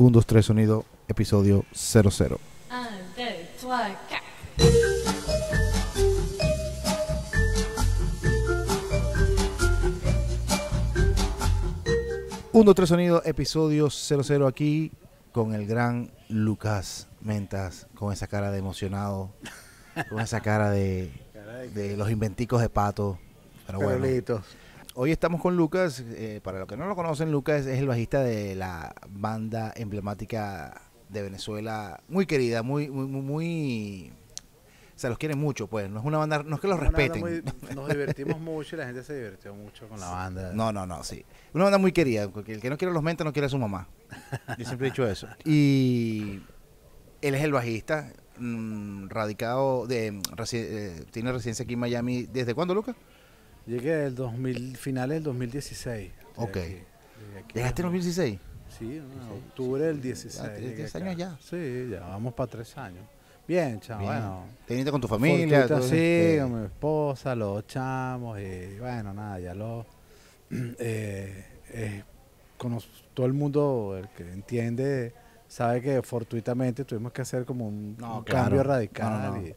1, 2, 3 sonido, episodio 00. 1, 2, 3, 4. 1, 2, 3 sonido, episodio 00 aquí con el gran Lucas Mentas, con esa cara de emocionado, con esa cara de, de los inventicos de pato. Pero bueno. Hoy estamos con Lucas. eh, para los que no lo conocen, Lucas es el bajista de la banda emblemática de Venezuela, muy querida, muy, muy, muy, muy- se los quiere mucho, pues. No es una banda, no es que los Una respeten. muy- nos divertimos mucho y la gente se divirtió mucho con la banda. No, no, no, sí. Una banda muy querida, porque el que no quiere los mentes no quiere a su mamá. Yo siempre he dicho eso. Y él es el bajista, mm, radicado, de, mm, resi- eh, tiene residencia aquí en Miami. ¿Desde cuándo, Lucas? Llegué el 2000, finales del 2016. Estoy Ok. ¿Llegaste en 2016? Sí, en octubre del 16. Ah, tienes llegué 10 acá. años ya. Sí, ya vamos para tres años. Bien, chamo, bueno. ¿Te viniste con tu familia? Fortuita, sí, eso? con mi esposa, los chamos, y bueno, nada, ya lo. eh, eh, todo el mundo, el que entiende, sabe que fortuitamente tuvimos que hacer como un, No, un claro. cambio radical. No, no, no. y-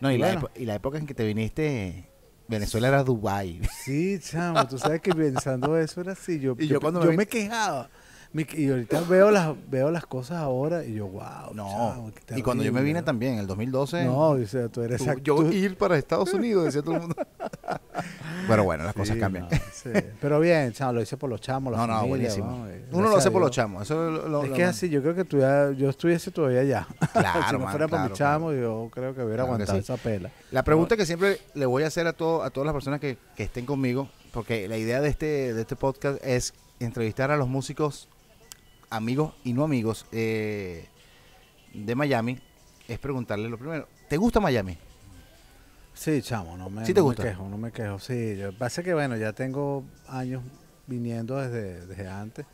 No, y, la Bueno. epo- y la época en que te viniste, Venezuela era Dubai. Sí, chamo, tú sabes que pensando eso era así. Yo, Y yo yo, cuando yo me quejaba. Y ahorita veo las, veo las cosas ahora y yo, wow. No, y cuando yo me vine también, en el 2012. No, dice, tú eres tú- exacto. yo ir para Estados Unidos, decía todo el mundo. Pero bueno, las cosas cambian. no, sí. Pero bien, chamo, lo hice por los chamos, la No, no, buenísimo. Uno lo hace por los chamos. Eso lo- lo- Es lo que es así, yo creo que tú ya- yo estuviese todavía allá. Claro, si no man, fuera por claro, mi chamo, yo creo que hubiera Claro que aguantado sí. esa pela. La pregunta que siempre le voy a hacer a, todo, a todas las personas que, que estén conmigo, porque la idea de este, de este podcast es entrevistar a los músicos, amigos y no amigos eh, de Miami, es preguntarle lo primero, ¿te gusta Miami? Sí, chamo, no me, ¿Sí te no gusta? me quejo, no me quejo. Sí, yo, pasa que bueno, ya tengo años viniendo desde, desde antes.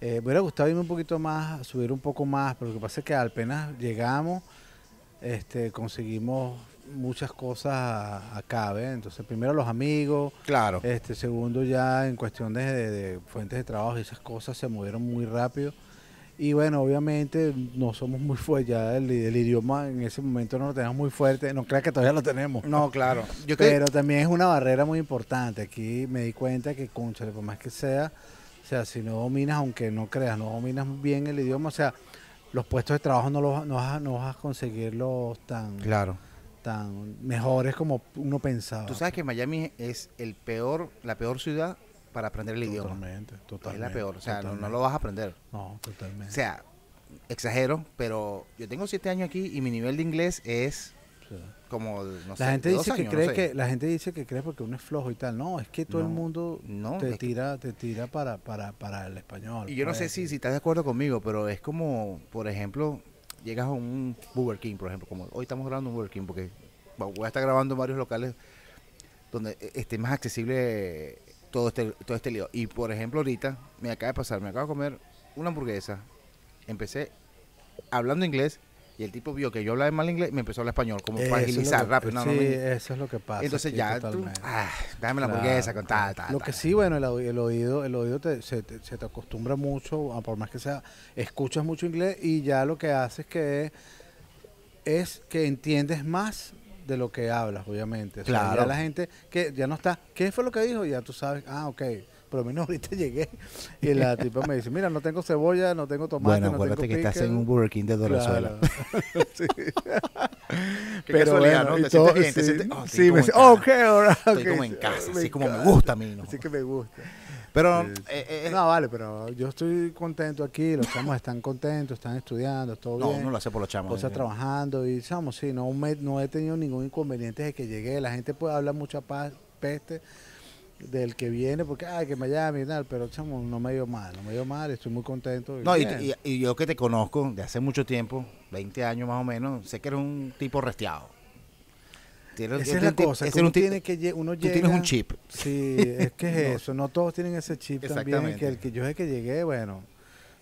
Eh, me hubiera gustado irme un poquito más, subir un poco más, pero lo que pasa es que apenas llegamos, este, conseguimos muchas cosas acá, ¿ves? Entonces, primero los amigos, Claro. Este, segundo, ya en cuestión de, de- de fuentes de trabajo y esas cosas se movieron muy rápido. Y bueno, obviamente no somos muy fuertes, ya el, el idioma en ese momento no lo tenemos muy fuerte, no creas que todavía lo tenemos. No, claro. Yo Pero también es una barrera muy importante. Aquí me di cuenta que, conchale, por más que sea, o sea, si no dominas, aunque no creas, no dominas bien el idioma, o sea, los puestos de trabajo no, los, no, vas, a- no vas a conseguirlos tan, Claro. Tan mejores como uno pensaba. Tú sabes que Miami es el peor, la peor ciudad para aprender el idioma. Totalmente, Es totalmente. la peor, o sea, no, lo vas a aprender. No, totalmente. O sea, exagero, pero yo tengo siete años aquí y mi nivel de inglés es Sí. como, no sé, la gente dice que cree no sé. que la gente dice que cree porque uno es flojo y tal. No, es que todo el mundo no, te es tira, te tira para, para, para el español. Y yo no sé si, si estás de acuerdo conmigo, pero es como, por ejemplo, llegas a un Burger King, por ejemplo, como hoy estamos grabando un Burger King, porque voy a estar grabando en varios locales donde e- esté más accesible todo este, todo este lío. Y por ejemplo, ahorita me acaba de pasar, me acabo de comer una hamburguesa, empecé hablando inglés y el tipo vio que yo hablaba mal inglés y me empezó a hablar español, como para agilizar rápido. No, no sí, me- eso es lo que pasa. entonces ya tú, ah, dame la Claro, hamburguesa con tal, tal. Lo que sí, bueno, el, el oído, el oído te- se, te, se te acostumbra mucho, por más que sea, escuchas mucho inglés y ya lo que haces que es que entiendes más de lo que hablas, obviamente. O sea, Claro. ya la gente que ya no está, ¿qué fue lo que dijo? Ya tú sabes, ah, ok. Por lo menos ahorita llegué y la tipa me dice, mira, no tengo cebolla, no tengo tomate, Bueno, no tengo acuérdate que estás pickle". en un Burger King de Venezuela. Claro. Sí. Qué Pero casualidad, bueno, ¿no? y Te todo- sientes bien, te sí, sientes, oh, estoy sí, como me en dice, casa. ok, ahora. Estoy como en casa, así como me gusta a mí, ¿no? Así que me gusta. Pero, Sí, eh, eh, No, vale, pero yo estoy contento aquí, los chamos están contentos, están estudiando, todo no, bien. uno lo hace por los chamos. cosas eh. trabajando y chamo, sí, no, me- no he tenido ningún inconveniente desde que llegué. La gente puede hablar mucha paz, peste del que viene, porque, ay, que Miami y tal, pero chamo, no me dio mal, no me dio mal, estoy muy contento. No, y, y- y yo que te conozco de hace mucho tiempo, 20 años más o menos, sé que eres un tipo resteado. Tienes- Esa es la cosa, ese que es uno tiene que uno Tú tienes un chip. Sí, es que es No. eso, no todos tienen ese chip también, Exactamente. que el que yo es que llegué, bueno,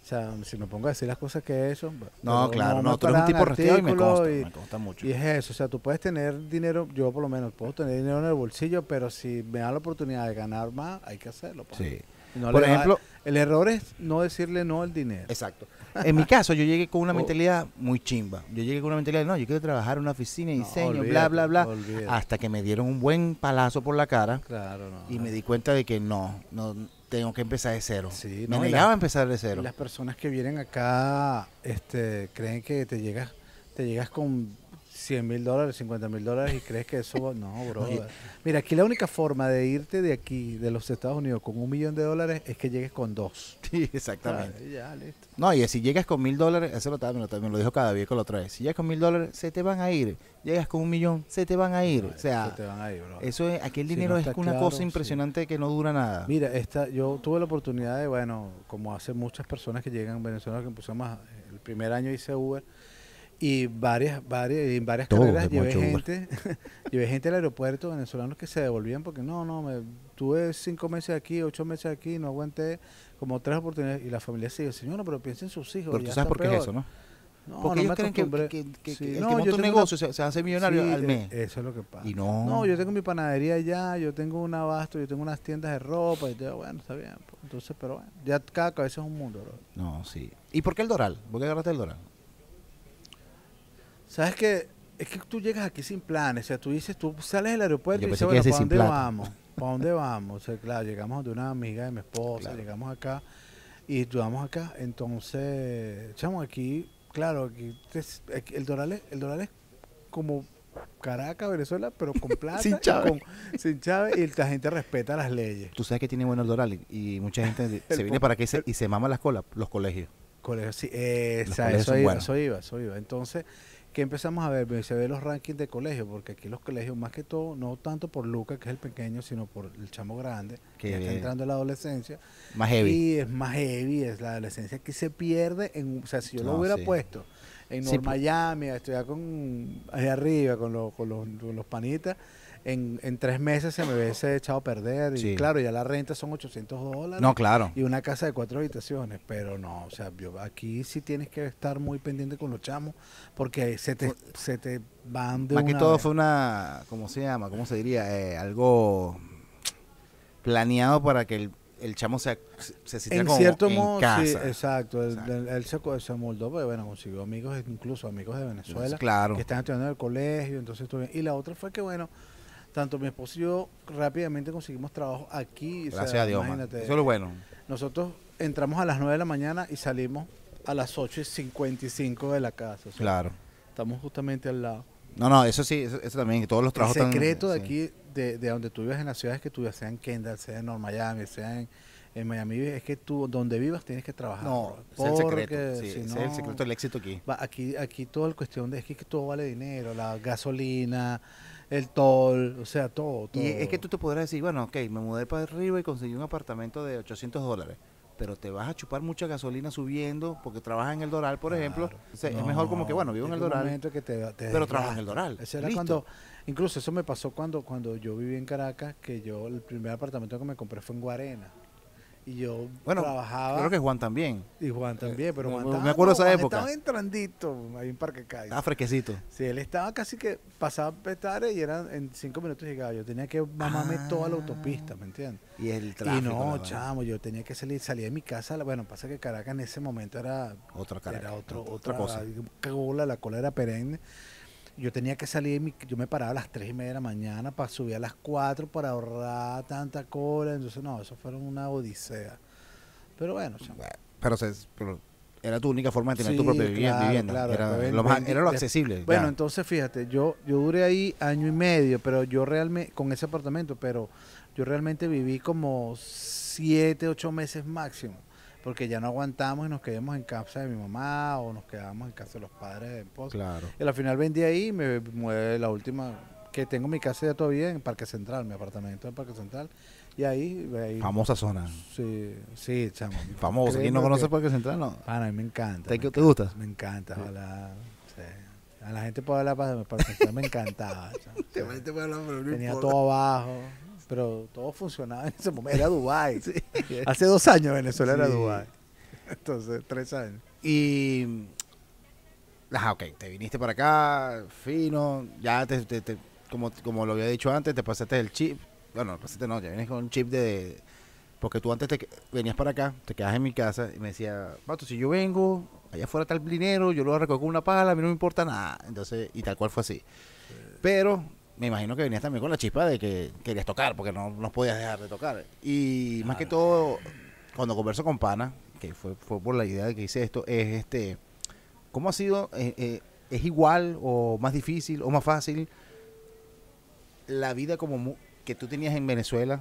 sea, si me pongo a decir las cosas que eso, No, pero claro, me no, tú eres un tipo resteado y me consta, y- me consta mucho. Y es eso, o sea, tú puedes tener dinero, yo por lo menos puedo tener dinero en el bolsillo, pero si me da la oportunidad de ganar más, hay que hacerlo. pues. Sí. No Por ejemplo, El error es no decirle no al dinero. Exacto. En mi caso, yo llegué con una mentalidad muy chimba. Yo llegué con una mentalidad de, no, yo quiero trabajar en una oficina de No, diseño, bla, bla, bla. olvídate. Hasta que me dieron un buen palazo por la cara Claro, no. y me di cuenta de que no, no tengo que empezar de cero. Sí, me no, negaba la- a empezar de cero. Las personas que vienen acá este, creen que te llegas, te llegas con 100 mil dólares, 50 mil dólares y crees que eso va- No, bro. Oye. Mira, aquí la única forma de irte de aquí, de los Estados Unidos, con un millón de dólares es que llegues con dos. Sí, exactamente. Ya, listo. No, y si llegas con mil dólares, eso lo, me, lo, lo dijo cada vez con la otra vez. Si llegas con mil dólares, se te van a ir. Llegas con un millón, se te van a ir. o Se sea, te van ahí, bro. eso es, aquel Si dinero no es una claro, cosa sí. impresionante que no dura nada. Mira, esta, yo tuve la oportunidad de, bueno, como hace muchas personas que llegan a Venezuela, que empezamos, a- el primer año hice Uber, y varias, varias, en varias Todo carreras llevé gente, llevé gente al aeropuerto venezolanos que se devolvían porque no, no, me, tuve cinco meses aquí, ocho meses aquí, no aguanté como tres oportunidades, y la familia sigue, señora, pero piensa en sus hijos. Pero tú sabes por qué es peor". eso, ¿no? No, Porque no ellos me creen que, acostumbré. que, que- Sí, que el no, que monta yo un negocio una- se, se hace millonario Sí, al mes. Eso es lo que pasa. y no. No, yo tengo mi panadería allá, yo tengo un abasto, yo tengo unas tiendas de ropa y todo, bueno, está bien. pues, Entonces, pero bueno, ya cada cabeza es un mundo, bro. No, sí. ¿Y por qué el Doral? ¿Por qué agarraste el Doral? ¿Sabes qué? Es que tú llegas aquí sin planes, o sea, tú dices, tú sales del aeropuerto Yo y dices, que bueno, ¿para dónde plata. vamos? ¿Para dónde vamos? O sea, claro, llegamos de una amiga de mi esposa, Claro. llegamos acá y llegamos acá, entonces, chamo, aquí, claro, aquí, te- aquí el Doral es, el Doral es como Caracas, Venezuela, pero con plata, Sin y chave. con- sin chave, y la gente respeta las leyes. Tú sabes que tiene bueno el Doral y, mucha gente se viene para y se, y se mama las colas, los colegios. Colegio, sí, esa, colegios eso iba, buenos. eso iba, eso iba. Entonces, ¿qué empezamos a ver? Se ve los rankings de colegios, porque aquí los colegios, más que todo, no tanto por Lucas, que es el pequeño, sino por el chamo grande, que Que está entrando en la adolescencia. Más heavy. Y es más heavy, es la adolescencia que se pierde. En, o sea, si yo lo hubiera sí. puesto en Sí, North Miami, a estudiar con, ahí arriba, con, los con, los, con los panitas, en, en tres meses se me hubiese echado a perder. Y Sí. claro, ya la renta son 800 dólares No, claro. y una casa de cuatro habitaciones, pero no, o sea, yo, aquí sí tienes que estar muy pendiente con los chamos porque se te, se te van de Más que una todo vez. fue una, ¿cómo se llama? ¿Cómo se diría? Eh, algo planeado para que el, el chamo se, se sintiera en como cierto en modo, casa. sí, exacto, él, se, se moldó, pues bueno, consiguió amigos, incluso amigos de Venezuela, claro. que estaban estudiando en el colegio, entonces. Y la otra fue que, bueno, tanto mi esposo y yo rápidamente conseguimos trabajo aquí. o sea, Gracias a Dios, man. Eso es lo bueno. Nosotros entramos a las 9 de la mañana y salimos a las 8 y 55 de la casa. o sea, Claro. Estamos justamente al lado. No, no, eso sí, eso, eso también, todos los El trabajos están- secreto de sí. aquí, de, de donde tú vives en las ciudades que tú vives, sea en Kendall, sea en North Miami, sea en, en Miami, es que tú donde vivas tienes que trabajar. No, es el porque secreto. Sí, si ese es no, el secreto del éxito aquí. va- aquí, aquí toda la cuestión de es que, que todo vale dinero, la gasolina, el toll, o sea, todo. todo. Y es que tú te podrás decir, bueno, ok, me mudé para arriba y conseguí un apartamento de 800 dólares. Pero te vas a chupar mucha gasolina subiendo porque trabajas en el Doral, por ejemplo. O sea, es mejor como que, bueno, vivo en el Doral. que te- te pero trabajo en el. Doral. Eso era cuando, incluso eso me pasó cuando, cuando yo viví en Caracas, que yo el primer apartamento que me compré fue en Guarena. Y yo Bueno, trabajaba. Creo que Juan también. Y Juan también, pero me- Juan me estaba- acuerdo de esa Juan época. Estaba entrandito ahí en Parque Caiza. Estaba fresquecito. Sí, él estaba casi que pasaba Petare y eran en cinco minutos llegaba. Yo tenía que mamarme toda la Ah. autopista, ¿me entiendes? Y el Y tráfico. la no, chamo, yo tenía que salir, salí de mi casa. Bueno, pasa que Caracas en ese momento era, Otra cara. era otro, otra otra, cosa. cola, la cola era perenne. Yo tenía que salir, mi- yo me paraba a las 3 y media de la mañana para subir a las 4 para ahorrar tanta cola. Entonces, no, eso fueron una odisea. Pero bueno, Pero, se- pero era tu única forma de tener tu propia vivi- claro, vivienda. claro, era, lo más- vendí- era lo de- accesible. Bueno, ya. entonces fíjate, yo, yo duré ahí año y medio, pero yo realmente, con ese apartamento, pero yo realmente viví como siete, ocho meses máximo, porque ya no aguantamos y nos quedamos en casa de mi mamá o nos quedamos en casa de los padres de mi esposa. Claro. Y al final vendí ahí y me mueve la última, que tengo mi casa ya todavía en Parque Central, mi apartamento en Parque Central, y ahí, ahí Famosa zona. sí, sí, chamo. Famosa. ¿Quién no conoce que- Parque Central? No. Pana, a mí me encanta. ¿Te, me te gusta? me encanta, Sí. ojalá. sí. A la gente puede hablar para para pensar, me encantaba. chamo. Sí. Tenía todo abajo, pero todo funcionaba en ese momento. Era Dubái. Hace dos años Venezuela era Sí. Dubái. Entonces, tres años. Y. Ajá, ok. Te viniste para acá, fino. Ya te, te- te- como, como lo había dicho antes, te pasaste el chip. Bueno, pasaste no, ya vienes con un chip de, Porque tú antes te venías para acá, te quedas en mi casa y me decía, Pato, si yo vengo, allá afuera está el dinero, yo lo recojo con una pala, a mí no me importa nada. Entonces, y tal cual fue así. Pero me imagino que venías también con la chispa de que querías tocar, porque no, no podías dejar de tocar. Y más que todo, cuando converso con Pana, que fue, fue por la idea de que hice esto, es este, ¿cómo ha sido? eh, eh, ¿Es igual o más difícil o más fácil la vida como que tú tenías en Venezuela,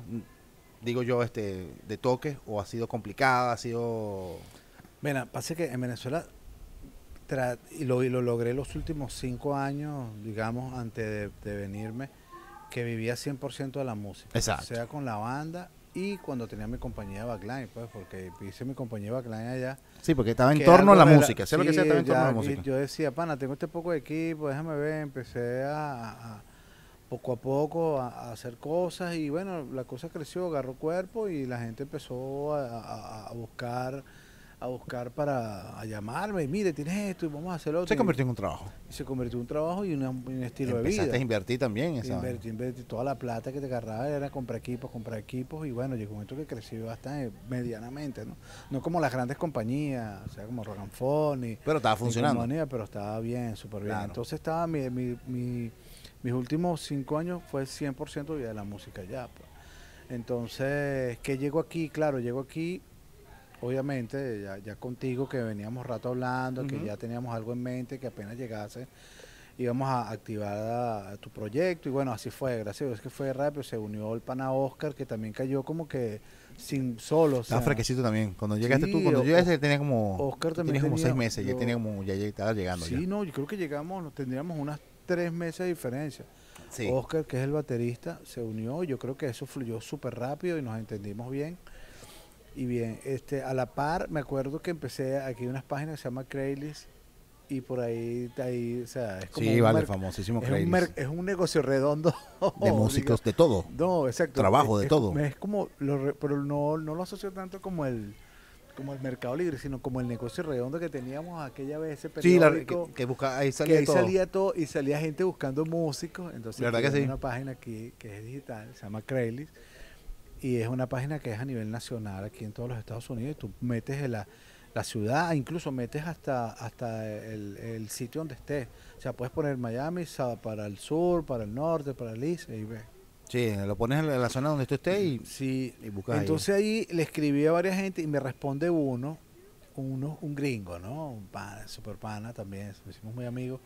digo yo, este, de toque, o ha sido complicada, ha sido... Mira, pasa que en Venezuela, y lo, y lo logré los últimos cinco años, digamos, antes de, de venirme, que vivía 100% de la música. Exacto. Sea con la banda y cuando tenía mi compañía de backline, pues, porque hice mi compañía de backline allá. Sí, porque estaba en torno a la música, sea lo que sea, sí, estaba en torno a la música. Yo decía, pana, tengo este poco de equipo, déjame ver, empecé a, a- poco a poco a, a hacer cosas y bueno, la cosa creció, agarró cuerpo y la gente empezó a- a buscar a buscar para a llamarme mire, tienes esto y vamos a hacerlo. Se convirtió en un trabajo. y se convirtió en un trabajo y una- un estilo de Empezaste vida. a invertir también esa Invertí, invertí toda la plata que te agarraba era comprar equipos, comprar equipos y bueno, llegó un momento que creció bastante medianamente, ¿no? No como las grandes compañías, o sea, como Rogan Phone y Pero estaba funcionando. compañía, pero estaba bien, súper bien. Claro. Entonces estaba mi, mi- mi- mis últimos cinco años fue 100% vida de la música ya. pues. Entonces, que llego aquí, claro, llego aquí, obviamente, ya, ya contigo que veníamos rato hablando, que ya teníamos algo en mente, que apenas llegase íbamos a activar a, a tu proyecto y bueno, así fue, gracias a Dios que fue rápido, se unió el pana Oscar que también cayó como que sin solo. o Estaba sea, fresquecito también. Cuando llegaste tú, Sí, cuando o- yo llegaste tenía como... Oscar tú también tenías como tenía- seis meses, ya tenía como... Ya, ya estaba llegando Sí, ya. no, yo creo que llegamos, nos tendríamos unas tres meses de diferencia. Sí. Oscar, que es el baterista, se unió. Yo creo que eso fluyó súper rápido y nos entendimos bien. Y bien, este, a la par, me acuerdo que empecé aquí unas páginas que se llama Craigslist y por ahí, ahí o sea, es como Sí, un vale, famosísimo es un, es un negocio redondo De músicos, de todo. No, exacto. Trabajo, Es- de es- todo. Es como, lo re- pero no, no lo asocio tanto como el como el Mercado Libre, sino como el negocio redondo que teníamos aquella vez ese Sí, la, periódico. que, que busca, ahí que salía ahí todo. salía todo y salía gente buscando músicos. Entonces, ¿Verdad que sí? una página aquí que es digital, se llama Craigslist. Y es una página que es a nivel nacional aquí en todos los Estados Unidos. Y tú metes en la, la ciudad, incluso metes hasta, hasta el, el sitio donde estés. O sea, puedes poner Miami para el sur, para el norte, para el este, y ves. Sí, lo pones en la, zona donde tú estés y... Sí, y buscas ahí. entonces ahí le escribí a varias gente y me responde uno, uno un gringo, ¿no? Un pana, super pana también, nos hicimos muy amigos.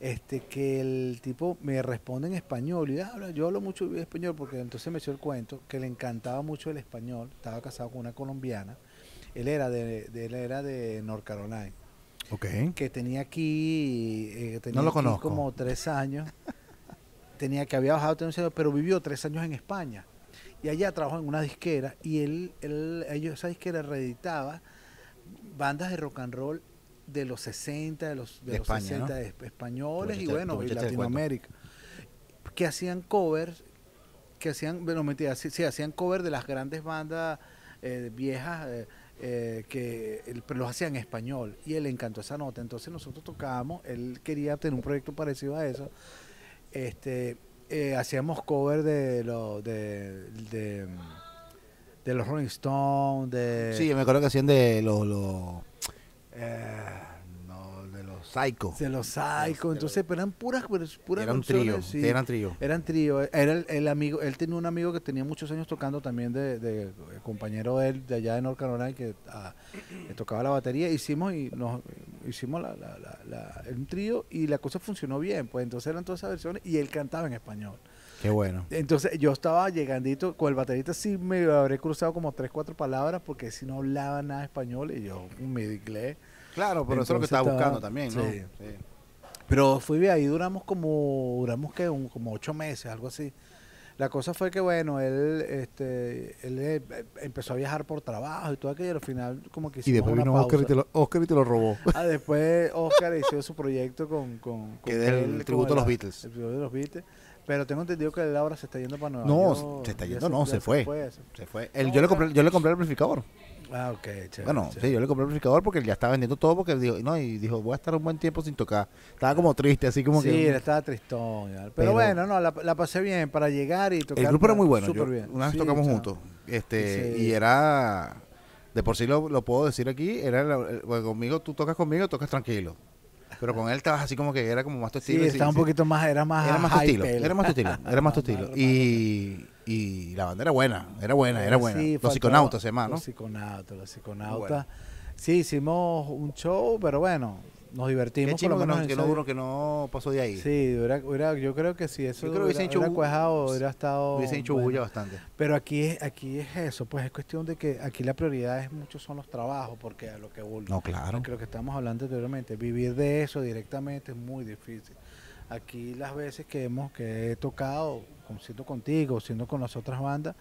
Este, que el tipo me responde en español y habla, yo hablo mucho español porque entonces me hizo el cuento que le encantaba mucho el español, estaba casado con una colombiana, él era de, de- él era de North Carolina, Ok. que tenía aquí, eh, tenía No lo aquí conozco. como tres años, tenía que había bajado tenía pero vivió tres años en España. Y allá trabajó en una disquera y él, él ellos, esa disquera reeditaba bandas de rock and roll de los 60, de los, de De los España, 60 ¿no? de- españoles y bueno, y. Latinoamérica. Que hacían covers, que hacían, bueno, mentira, sí, sí, hacían covers de las grandes bandas eh, viejas eh, eh, que el- pero los hacían en español y él le encantó esa nota. Entonces nosotros tocábamos, él quería tener un proyecto parecido a eso. Este, hacíamos cover de, lo, de, de, de los Rolling Stones, de... Sí, yo me acuerdo que hacían de los... los no, de los Psycho. de los Psycho, entonces, pero eran puras, puras puras Era un trío, sí. eran trío. Eran trío, era el, el amigo, él tenía un amigo que tenía muchos años tocando también de, de- de compañero de él de allá de North Carolina que, ah, que tocaba la batería, hicimos y nos hicimos la, la- la- la- un trío y la cosa funcionó bien, pues entonces eran todas esas versiones y él cantaba en español. Qué bueno. Entonces yo estaba llegandito, con el baterista sí me habré cruzado como tres, cuatro palabras porque si no hablaba nada español y yo medio inglés. Claro, pero eso es lo que Entonces estaba buscando también, ¿no? sí. Pero fui ahí duramos como, duramos que un- como ocho meses, algo así. La cosa fue que bueno, él, este, él eh, empezó a viajar por trabajo y todo aquello, y al final como que Y después una vino pausa. Oscar y, te lo, Oscar y te lo robó. Ah, después Oscar hizo su proyecto con, con, Que es el tributo a los Beatles. El tributo de los Beatles. Pero tengo entendido que él ahora se está yendo para Nueva No, York. se está yendo, no, se fue. se- Se fue. El- No, yo, le compré, yo le compré el amplificador. Ah, ok, chévere, Bueno, chévere. sí, yo le compré el amplificador porque él ya estaba vendiendo todo porque dijo, no, y dijo, voy a estar un buen tiempo sin tocar. Estaba como triste, así como sí, que... él estaba tristón. Pero, Pero- bueno, no, la, la pasé bien para llegar y tocar. El grupo era muy bueno. Súper yo- bien. Una vez Sí, tocamos chao. juntos. Este, Sí. y era, de por sí lo, lo puedo decir aquí, era la- bueno, conmigo, tú tocas conmigo, tocas tranquilo. Pero con él estabas así como que era como más tu Sí, estilo. estaba un poquito más, era más Era más tu estilo, era más tu estilo, era más tu estilo. Y, y la banda era buena, era buena, era buena. Sí, Los psiconautas se llama, ¿no? Los psiconautas, los psiconautas. Bueno. Sí, hicimos un show, pero bueno, nos Qué divertimos. por chingo lo que no, menos que no duró, que no pasó de ahí. Sí, hubiera- hubiera- yo creo que si eso Yo creo que hubiesen hubiera, hecho hubiera cuajado, hubiera estado... Hubiese hecho bueno. bulla bastante. Pero aquí es, aquí es eso, pues es cuestión de que aquí la prioridad es mucho son los trabajos, porque a lo que No, claro. porque lo que estamos hablando anteriormente, vivir de eso directamente es muy difícil. Aquí las veces que hemos que he tocado, siendo contigo, siendo con las otras bandas,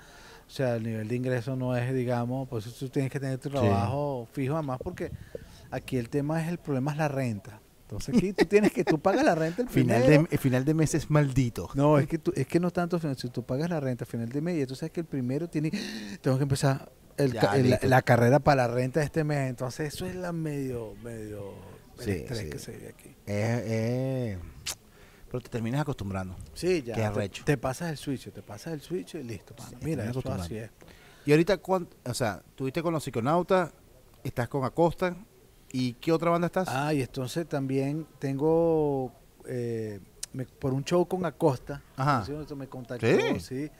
o sea, el nivel de ingreso no es, digamos, pues tú tienes que tener tu trabajo fijo, además porque aquí el tema es el problema es la renta. Entonces aquí tú tienes que tú pagas la renta el Final primero, de, final de mes es maldito. no, es que, tú, es que no tanto, si tú pagas la renta a final de mes y tú sabes que el primero tiene, tengo que empezar el Ya, el- la, carrera para la renta de este mes, entonces eso es la medio, medio el Sí, estrés sí. que se vive aquí. Eh, eh, pero te terminas acostumbrando. Sí, ya. Qué te, arrecho. te pasas el switch, te pasas el switch y listo. Sí, Mira, eso así es. Y ahorita, cuán- o sea, tuviste con los psiconautas, estás con Acosta, ¿y qué otra banda estás? Ah, y entonces también tengo, eh, me- por un show con Acosta, Ajá. sí, me contactó, ¿Sí? sí.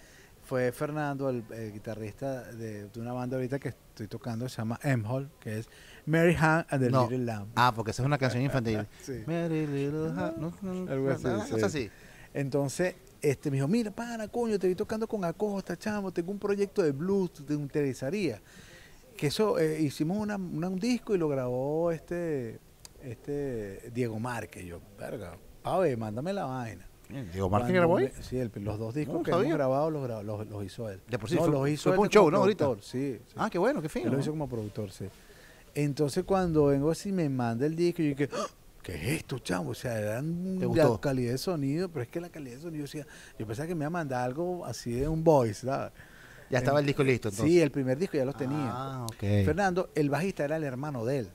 Fue Fernando, el, el guitarrista de, de una banda ahorita que estoy tocando, se llama M-Hall, que es Mary Han and the No. Little Lamb. Ah, porque esa es una canción infantil. Sí. Mary Little no, no, Algo así, sí. así. Entonces, este me dijo, mira, pana, coño, te vi tocando con Acosta, chamo, tengo un proyecto de blues, te interesaría. Que eso, eh, hicimos una, una- un disco y lo grabó este, este Diego Márquez. Yo, verga, a ver, mándame la vaina. Diego Martín grabó ahí. Sí, el- los dos discos No que hemos grabado los, gra- los, los hizo él. De por sí, no, fue- los hizo fue él pa' un show, ¿no? Ahorita. Sí, sí. Ah, qué bueno, qué Él fino. lo hizo como productor, sí. Entonces cuando vengo así me manda el disco y yo dije, "Ah, ¿qué es esto, chamo? O sea, eran ¿Te la calidad de sonido, pero es que la calidad de sonido, o sea, yo pensaba que me iba a mandar algo así de un voice, ¿sabes? Ya estaba el disco listo, entonces. Sí, el primer disco ya los tenía. Ah, ok. Fernando, el bajista era el hermano de él,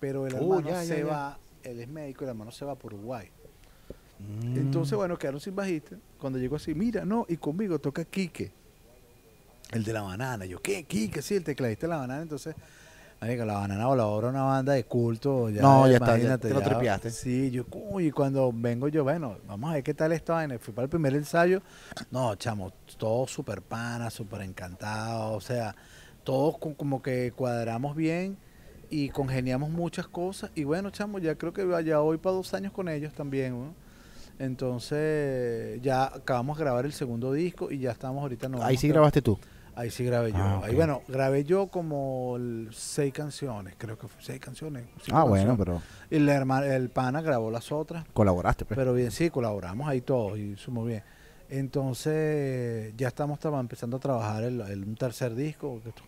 pero el Oh, hermano ya, ya, se ya. va, él es médico, el hermano se va por Uruguay. Mm. Entonces, bueno, quedaron sin bajista. Cuando llegó así, mira, no, y conmigo toca Quique, el de la banana. Yo, ¿qué? Quique, sí, el tecladista de la banana. Entonces, la banana voladora una banda de culto. Ya, No, ya está, ya te lo tripeaste. Sí, yo, uy, y cuando vengo yo, bueno, vamos a ver qué tal esta vaina. Fui para el primer ensayo. No, chamo, todos súper panas, súper encantados. O sea, todos como que cuadramos bien y congeniamos muchas cosas. Y bueno, chamo, ya creo que ya voy para dos años con ellos también, ¿no? Entonces, ya acabamos de grabar el segundo disco y ya estamos ahorita. nos Ahí sí grabaste tú. Ahí sí grabé yo. Ah, Ahí, bueno, grabé yo como seis canciones, creo que fue seis canciones. Ah, bueno, canciones. pero Y el, hermano, el pana grabó las otras. colaboraste, pues. Pero bien, sí, colaboramos ahí todos y sumo bien. Entonces, ya estamos empezando a trabajar el, el- un tercer disco. que esto-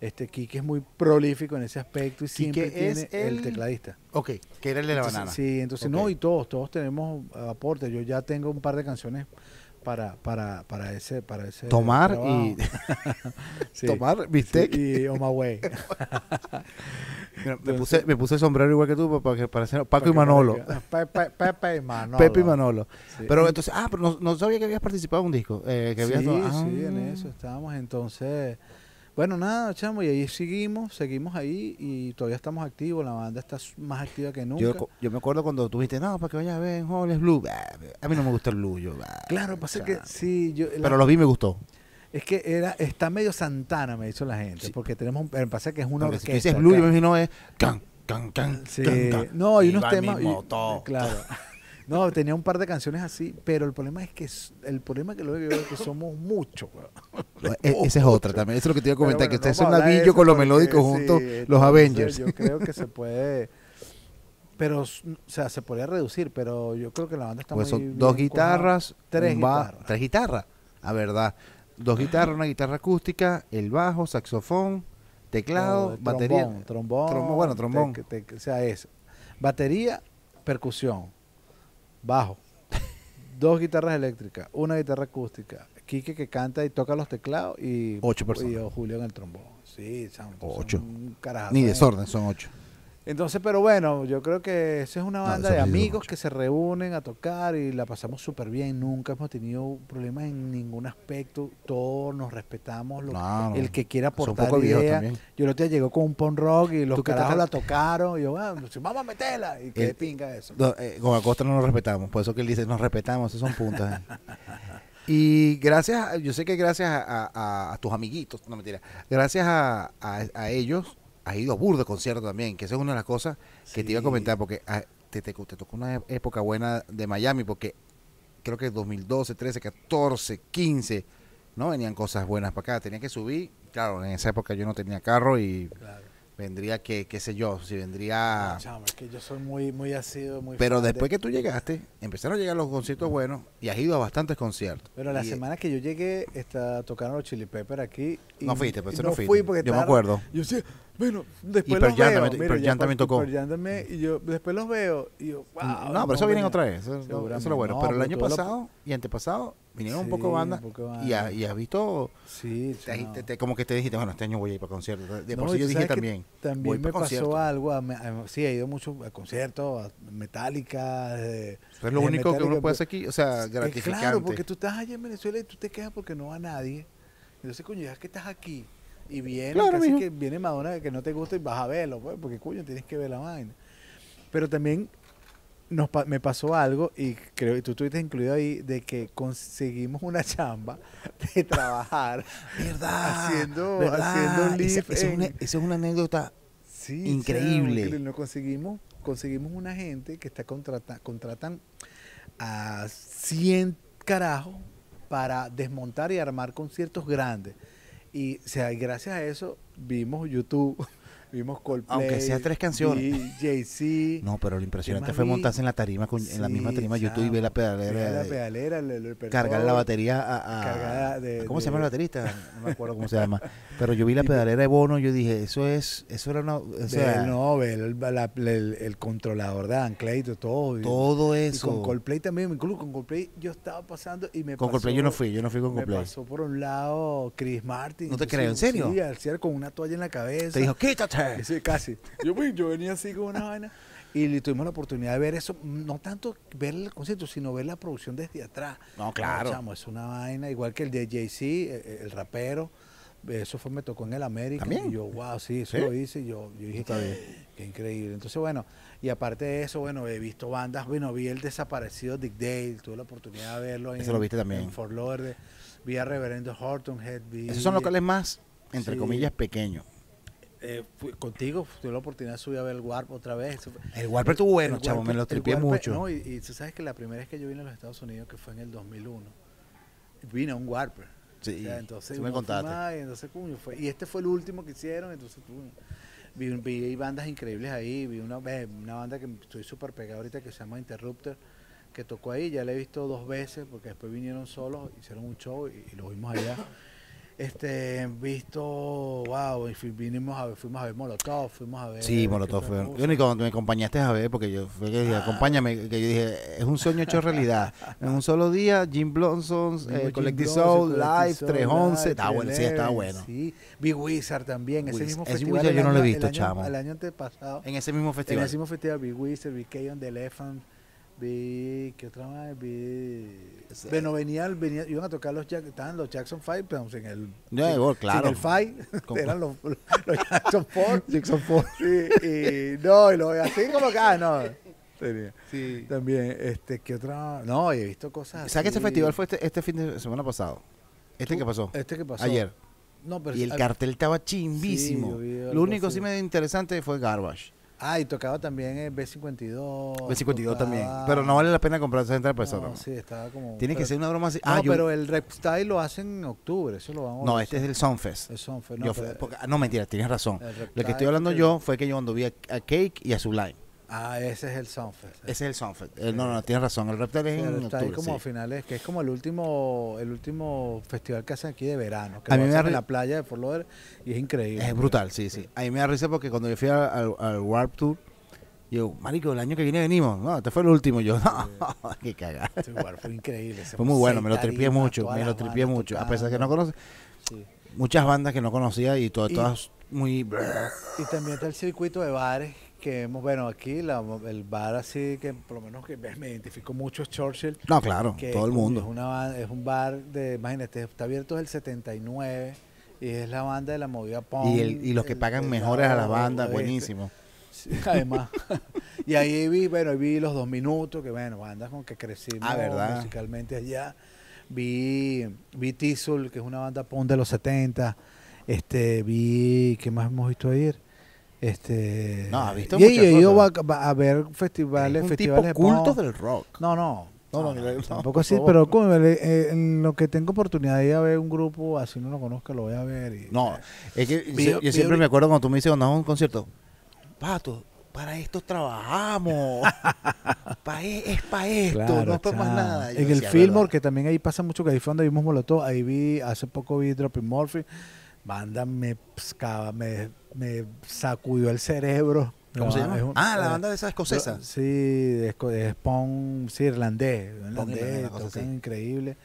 Este Kike es muy prolífico en ese aspecto y siempre Quique es tiene el, el- tecladista. ok, que era el de la Entonces, banana. Sí, entonces no, y todos, todos tenemos aportes. Yo ya tengo un par de canciones para, para, para ese, para ese Tomar trabajo. y Sí. tomar bistec. Sí, y On My Way. Mira, me, puse, me puse el sombrero igual que tú para que parecer Paco y Manolo. Pepe, Pepe y Manolo. Pepe y Manolo. Sí. Pero entonces, ah, pero no, no sabía que habías participado en un disco. Eh, que sí, habías, sí, en Ah. eso estábamos. Entonces, bueno, nada, chamo, y ahí seguimos, seguimos ahí y todavía estamos activos. La banda está más activa que nunca. Yo, yo me acuerdo cuando tú dijiste, no, para que vayas a ver, Hall es Blue. Bah, A mí no me gusta el Blue. Yo, bah, claro, pasa que sí, yo, la- Pero lo vi y me gustó. es que era está medio Santana, me dicho la gente, Sí. porque tenemos, un- pero pasa que es una Porque si orquesta. dices Blue, yo acá. me imagino es can, can, can, Sí, can, can. no, hay unos temas. y-. Claro. No, tenía un par de canciones así, pero el problema es que el problema que luego es que somos muchos. Esa es otra también. Eso es lo que te iba a comentar, bueno, que ustedes son navillo con melódicos sí, juntos, los Avengers. Yo creo que se puede, pero, o sea, se podría reducir, pero yo creo que la banda está Pues muy son dos bien guitarras, tres guitarras. tres guitarras, a verdad. Dos guitarras, una guitarra acústica, el bajo, saxofón, teclado, No, batería. trombón, trombón, bueno, trombón. te- te- o sea, es batería, percusión, bajo, dos guitarras eléctricas, una guitarra acústica, Quique que canta y toca los teclados y Ocho personas. y yo, Julio en el trombón. Sí, son, son Ocho. un Ni de- desorden, son ocho. Entonces, pero bueno, yo creo que esa es una banda de amigos que se reúnen a tocar y la pasamos súper bien. Nunca hemos tenido problemas en ningún aspecto. Todos nos respetamos. lo- No, el que quiera aportar idea. Yo el otro día llegó con un punk rock y los ¿Tú qué carajos la tocaron. Y yo, ah, vamos a meterla. Y qué pinga eso. No, eh, con Acosta no nos respetamos, por eso que él dice, nos respetamos, esos son puntas. eh. y gracias, yo sé que gracias a, a- a tus amiguitos, no mentira, gracias a ellos, has ido a burdo concierto también, que esa es una de las cosas que te iba a comentar, porque ah, te, te, te tocó una época buena de Miami, porque creo que 2012, 13, 14, 15, ¿no? Venían cosas buenas para acá, tenía que subir, claro, en esa época yo no tenía carro y Claro. vendría que, qué sé yo, si vendría... No, chamo, es que yo soy muy, muy ácido, muy Pero de- después que tú llegaste, empezaron a llegar los conciertos buenos y has ido a bastantes conciertos. Pero la Y, eh, semana que yo llegué, está, tocaron los Chili Pepper aquí. Y No fuiste, pero y no no fuiste. fui porque Yo me acuerdo. Yo sí, bueno, después Pearl los veo. mira, ya también tocó. Y yo después los veo y yo, wow. no, pero eso viene venía. otra vez. Eso, es lo bueno. No, pero el año pasado y antepasado vinieron un Sí, poco bandas un poco y, ha- banda. y has visto, Sí, te- sí, no. te- te- como que te dijiste, bueno, este año voy a ir para conciertos. De por sí y yo dije también. También voy me pasó algo. a a- sí, he ido mucho a conciertos, a Metallica. de- Eso es lo único que uno puede pues, hacer aquí, o sea, gratificante. Claro, porque tú estás allá en Venezuela y tú te quejas porque no va nadie. Entonces, coño, ya que estás aquí y viene, Claro, casi que viene Madonna que no te gusta y vas a verlo, pues, porque coño, tienes que ver la vaina. Pero también nos, pa- me pasó algo y creo que tú estuviste incluido ahí de que conseguimos una chamba de trabajar ¿Verdad? haciendo, ¿verdad? haciendo Esa- live esa es en- una- esa es una anécdota. Sí, Increíble. Nos conseguimos, conseguimos una gente que está contrata, contratan a 100 carajos para desmontar y armar conciertos grandes. Y o sea, gracias a eso vimos YouTube, vimos Coldplay, Aunque sea tres canciones. Jay-Z. No, pero lo impresionante fue montarse en la tarima, con- en la misma tarima YouTube y ver la pedalera. la de- pedalera, el- el cargar la batería a, a- Cargada de- ¿cómo se llama el baterista? No me acuerdo cómo se llama pero yo vi la pedalera de Bono yo dije eso es eso era una o Ver, sea, no, el, la- el- controlador de Dan Clayton, todo. y- todo Y eso con Coldplay también, incluso con Coldplay yo estaba pasando y me con pasó, Coldplay yo no fui yo no fui con Me Coldplay pasó por un lado Chris Martin. No te creo, ¿en serio? Sí, al con una toalla en la cabeza. te dijo quítate Sí, casi. Yo, vi- yo venía así con una vaina y tuvimos la oportunidad de ver eso, no tanto ver el concierto, sino ver la producción desde atrás. No, claro. chamo, es una vaina, igual que el de Jay-Z, el, el rapero. Eso fue, me tocó en el América. ¿También? Y yo, wow, sí, eso ¿Sí? lo hice. Y yo, yo dije, Está bien. qué increíble. Entonces, bueno, y aparte de eso, bueno, he visto bandas. Bueno, vi el desaparecido Dick Dale, tuve la oportunidad de verlo. Ese lo viste también. En Fort Lauderdale. Vi a Reverendo Horton Head. Vi, esos son locales más entre Sí. comillas pequeños eh, fui- contigo tuve la oportunidad de subir a ver el Warp otra vez. El Warper estuvo bueno el chavo me Warp- lo tripié Warp- mucho No, y, y tú sabes que la primera vez que yo vine a los Estados Unidos, que fue en el 2001, vine a un Warper. sí, O sea, entonces, sí me contaste fumaba y entonces, coño, fue, y este fue el último que hicieron, entonces coño, vi, vi bandas increíbles ahí, vi una, una banda que estoy súper pegada ahorita que se llama Interrupter, que tocó ahí, ya la he visto dos veces, porque después vinieron solos, hicieron un show y, y lo vimos allá. Este, visto, wow, y vinimos a ver, fuimos a ver Molotov, fuimos a ver... Sí, ¿qué Molotov fue. Yo ni cuando me acompañaste a ver, porque yo fue que dije, acompáñame, que yo dije, es un sueño hecho realidad. En un solo día, Jim Vimos eh, Collective Soul, Live, Soul, 311. Live, Estaba bueno, sí, 311, bueno. Sí, vi Wizard también, ese Wiz- mismo ese festival. Wizard yo no lo he visto, el año- chamo. El año antepasado. En ese mismo En festival. ese mismo festival vi Wizard, Kay on the Elephant, vi. ¿Qué otra más? Vi. Ese- Bueno, venían, venía, iban a tocar los Jack- estaban los Jackson 5, pero sin el. Ya, sin- claro. Sin el 5, Con- eran los, los Jackson 4. Jackson Four. Sí, y no, y lo así como que, ah, no. Tenía. Sí. También, este, ¿qué otra? No, he visto cosas. ¿Sabes que así. festival fue este, este fin de semana pasado? ¿Este que pasó? Este que pasó. Ayer. No, pero Y el cartel estaba chimbísimo. algo Lo único así. sí medio interesante fue Garbage. Ah, y tocaba también el B52. B52 también. tocaba- Pero no vale la pena comprar 60 pesos. No, No, sí, estaba como. Tiene que pero- ser una broma así. No, ah, yo- pero el Rep Style lo hacen en octubre, eso lo vamos a no, ver. este es el Sunfest. El Sunfest, no, Yo pero- porque- ah, no, mentira, tienes razón. Lo que estoy hablando porque- yo fue que yo cuando vi a, a Cake y a Sublime. Ah, ese es el Sunfest. Ese es el Sunfest. Eh, no, no, tienes razón. El Reptile es Sí, en Reptile octubre. como a sí. finales, que es como el último el último festival que hacen aquí de verano. Que A mí me da en la playa de Fort Lauderdale y es increíble. Es brutal, sí, sí. A mí me da risa porque cuando yo fui al, al- al Warp Tour, yo, marico, el año que viene venimos. No, este fue el último. Yo, no, qué cagada. Ese lugar fue increíble. Fue muy bueno, me lo tripié mucho, me lo tripié mucho. A pesar de que no tocando. conoce, Sí. muchas bandas que no conocía y todas, Y- todas muy... Y también está el circuito de bares que hemos, bueno, aquí la- el bar así que por lo menos que me identifico mucho es Churchill. No, claro, que todo el Es, mundo. una, ba- es un bar de, imagínate, está abierto desde el 79 y es la banda de la movida punk. Y, el- y los que el- pagan el mejores a la banda, buenísimo. Sí, además. y ahí vi, bueno, ahí vi los dos minutos, que bueno, bandas con que crecimos Ah, ¿verdad? musicalmente allá. Vi, vi Tizul, que es una banda punk de los 70. Este, vi, ¿qué más hemos visto ayer? Este, No, has visto y he muchas ido a, ver festivales, festivales tipo de culto punk. del rock. No, no. No, No, no, no, no, tampoco así, pero como, eh, en lo que tengo oportunidad de ir a ver un grupo, así no lo conozco, lo voy a ver. Y, No, es que Vi- yo, siempre me acuerdo cuando tú me dices a un concierto, Pato, para esto trabajamos. Pa e- es para esto, Claro, no es para más nada. Yo En el Fillmore, que también ahí pasa mucho, que ahí fue donde vimos Molotov, ahí vi, hace poco vi Dropping Murphy, banda me, pscaba, me, me sacudió el cerebro. ¿Cómo se No, llama? un- ah, la eh, banda de esa escocesa. Sí, es, co- es punk, sí, irlandés, irlandés, tocan increíble.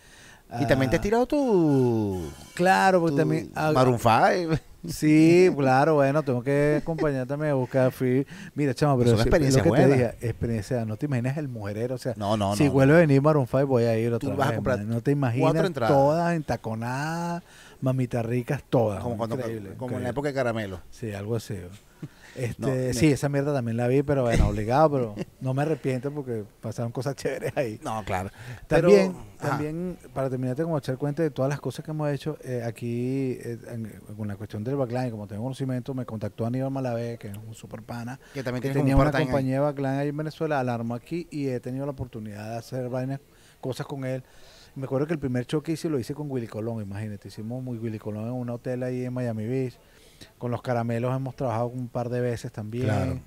Y también te has Ah, tirado tu, Claro, porque tu también... ah, Maroon 5. Sí, claro, bueno, tengo que acompañar también a buscar free. Mira, chama, pero Es una sí, experiencia lo que buena. te dije, experiencia, no te imaginas el mujerero, o sea, No, no, si no. vuelve a venir Maroon 5 voy a ir otra Tú vas a vez, comprar man. no te imaginas todas entaconadas, mamitas ricas todas, Como, cuando, increíble, como en la época de Caramelo. Sí, algo así. Este, No, me- sí, esa mierda también la vi, pero bueno, obligado, pero no me arrepiento porque pasaron cosas chéveres ahí. No, claro. También, Pero, ajá. también para terminarte como echar cuenta de todas las cosas que hemos hecho eh, aquí eh, en- con la cuestión del backline, como tengo conocimiento, me contactó Aníbal Malavé, que es un super pana, que también que tenía una ahí. compañía de backline ahí en Venezuela, alarmó aquí y he tenido la oportunidad de hacer vainas, cosas con él. Me acuerdo que el primer show que hice lo hice con Willy Colón, imagínate, hicimos muy Willy Colón en un hotel ahí en Miami Beach. Con los caramelos hemos trabajado un par de veces también.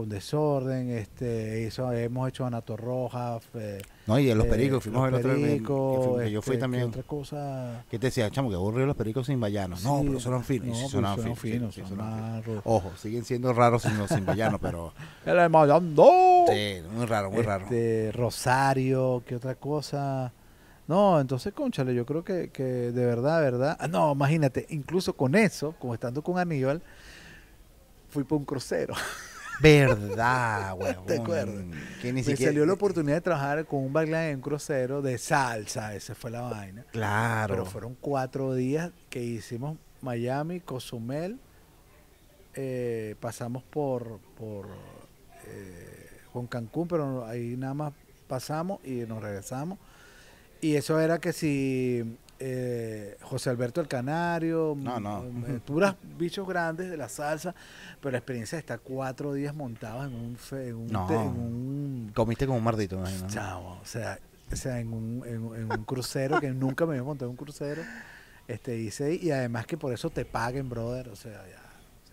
Con Desorden, este, hizo, hemos hecho Anato Rojas, eh, No, y en los eh, pericos, fuimos a Los. Pericos, que yo fui este, ¿qué también. otra cosa? ¿Qué te decía, chamo? Que aburrido los pericos sin vallanos. no, pero sonan finos. no, sí, finos, finos, son Ojo, siguen siendo raros sin, los sin vallanos, pero. El Mayando. Sí, muy raro, muy raro. Este, Rosario, ¿qué otra cosa? No, entonces, conchale, yo creo que, que de verdad, verdad. Ah, no, imagínate, incluso con eso, como estando con Aníbal, fui por un crucero. Verdad, huevón. ¿Te acuerdas? Que ni Me salió la oportunidad de trabajar con un backline en un crucero de salsa, esa fue la vaina. Claro. Pero fueron cuatro días que hicimos Miami, Cozumel, eh, pasamos por, por eh, con Cancún, pero ahí nada más pasamos y nos regresamos. Y eso era que si eh, José Alberto el Canario, No, no. eh, puras bichos grandes de la salsa, pero la experiencia estar cuatro días montados en un, fe- en un, No. te- en un Comiste como un mardito, me imagino. Chavo, o sea, o sea en, un, en, en un crucero que nunca me había montado en un crucero. Este hice y además que por eso te paguen, brother. O sea, ya.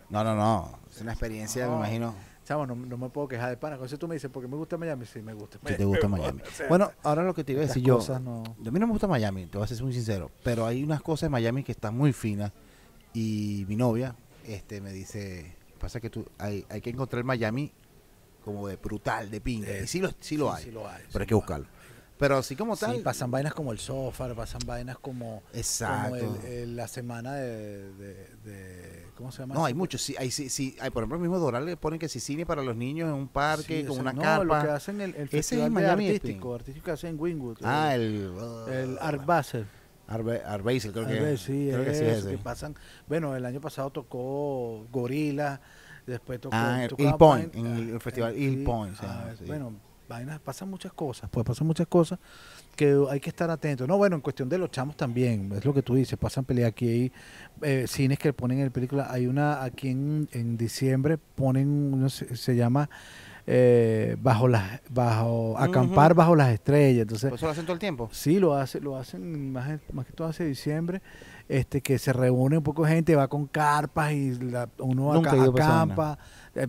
No, no, no. Es una experiencia, me No. imagino. Chavo, no, no me puedo quejar de pana. Con eso tú me dices, ¿por qué me gusta Miami? Sí, me gusta. Si te gusta Miami. O sea, Bueno, ahora lo que te iba a decir yo. no- A mí no me gusta Miami, te voy a ser muy sincero. Pero hay unas cosas en Miami que están muy finas. Y mi novia este, me dice: Pasa que tú hay, hay que encontrar Miami como de brutal, de pinga. Y sí lo, sí lo sí, hay. sí lo hay, pero sí hay que lo buscarlo. Pero así como Sí, tal. pasan vainas como el sofá, pasan vainas como, Exacto. como el- el- la semana de, de- de- ¿Cómo se llama? No, hay muchos. Sí, hay, sí, sí, hay, por ejemplo, el mismo Doral le ponen que si cine para los niños en un parque, Sí, o con sea, una no, carpa. lo que hacen el, el Ese es festival Miami, artístico, Spring. artístico que hacen en Wingwood. Ah, el, el. el Art Basel. Arbe- Art Basel, creo que, sí, creo que sí es que ese. pasan. Bueno, el año pasado tocó Gorila, después tocó. Ah, el Point, en el festival ah, Hill sí, Point, se ah, sí. Bueno, vainas, pasan muchas cosas, pues pasan muchas cosas que hay que estar atentos. No, bueno, en cuestión de los chamos también, es lo que tú dices, pasan peleas aquí, hay eh, cines que ponen en película, hay una aquí en, en diciembre, ponen, uno se, se llama eh, bajo las, bajo, acampar bajo las estrellas, entonces ¿Por eso lo hacen todo el tiempo? Sí, lo hace, lo hacen más, más que todo hace diciembre, este que se reúne un poco de gente, va con carpas y la- uno Nunca acampa,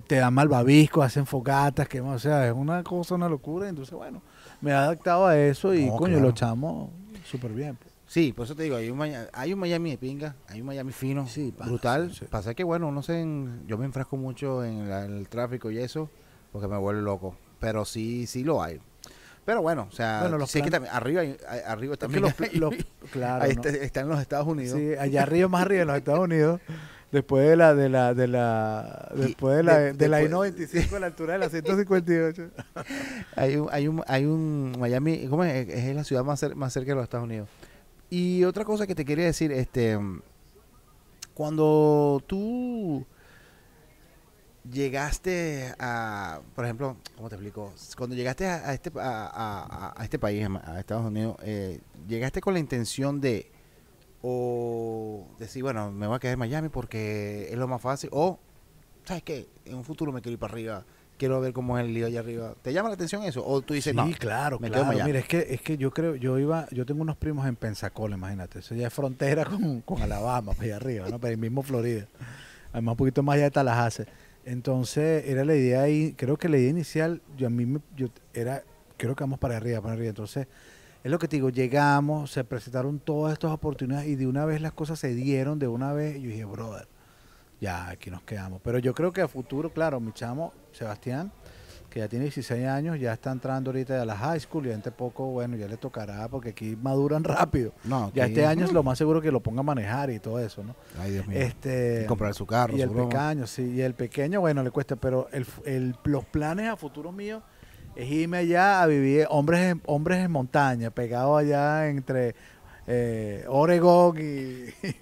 te dan malvavisco, hacen fogatas, que o sea, es una cosa, una locura, entonces bueno, me he adaptado a eso y No, coño, claro. lo echamos súper bien. pues. Sí, por eso te digo, hay un, Maya- hay un Miami de pinga, hay un Miami fino, Sí, pana, brutal. sí, sí. Pasa que, bueno, no sé, en- yo me enfrasco mucho en, la- en el tráfico y eso, porque me vuelve loco. Pero sí, sí lo hay. Pero bueno, o sea, Bueno, los sí que también, arriba, hay- arriba Es que también los, los- claro, ahí ¿no? está- están los Estados Unidos. Sí, allá arriba, más arriba en los Estados Unidos, Después de la, de la, de la, después de la, de- de la después- I-95 a la altura de la 158. Hay un, hay un, hay un Miami, ¿cómo es? Es la ciudad más, cer- más cerca de los Estados Unidos. Y otra cosa que te quería decir, este, cuando tú llegaste a, por ejemplo, ¿cómo te explico? Cuando llegaste a, a este, a, a- a este país, a a Estados Unidos, eh, llegaste con la intención de o decir, bueno, me voy a quedar en Miami porque es lo más fácil, o, ¿sabes qué? En un futuro me quiero ir para arriba, quiero ver cómo es el lío allá arriba. ¿Te llama la atención eso? O tú dices, Sí, no, claro, me quedo en claro. Miami. Mira, es que, es que yo creo, yo iba, yo tengo unos primos en Pensacola, imagínate. Eso ya es frontera con, con Alabama, para allá arriba, ¿no? Para el mismo Florida. Además, un poquito más allá de Tallahassee. Entonces, era la idea ahí, creo que la idea inicial, yo a mí me, yo era, creo que vamos para arriba, para arriba. Entonces, es lo que te digo, llegamos, se presentaron todas estas oportunidades y de una vez las cosas se dieron, de una vez, yo dije, brother, ya aquí nos quedamos. Pero yo creo que a futuro, claro, mi chamo, Sebastián, que ya tiene 16 años, ya está entrando ahorita a la high school y dentro de poco, bueno, ya le tocará porque aquí maduran rápido. no, Ya este año es lo más seguro que lo ponga a manejar y todo eso, ¿no? Ay, Dios mío. Este, Y comprar su carro, y su el broma. pequeño, sí, y el pequeño, bueno, le cuesta, pero el, el- los planes a futuro mío es irme allá a vivir hombres en, hombres en montaña, pegado allá entre eh, Oregon y, y-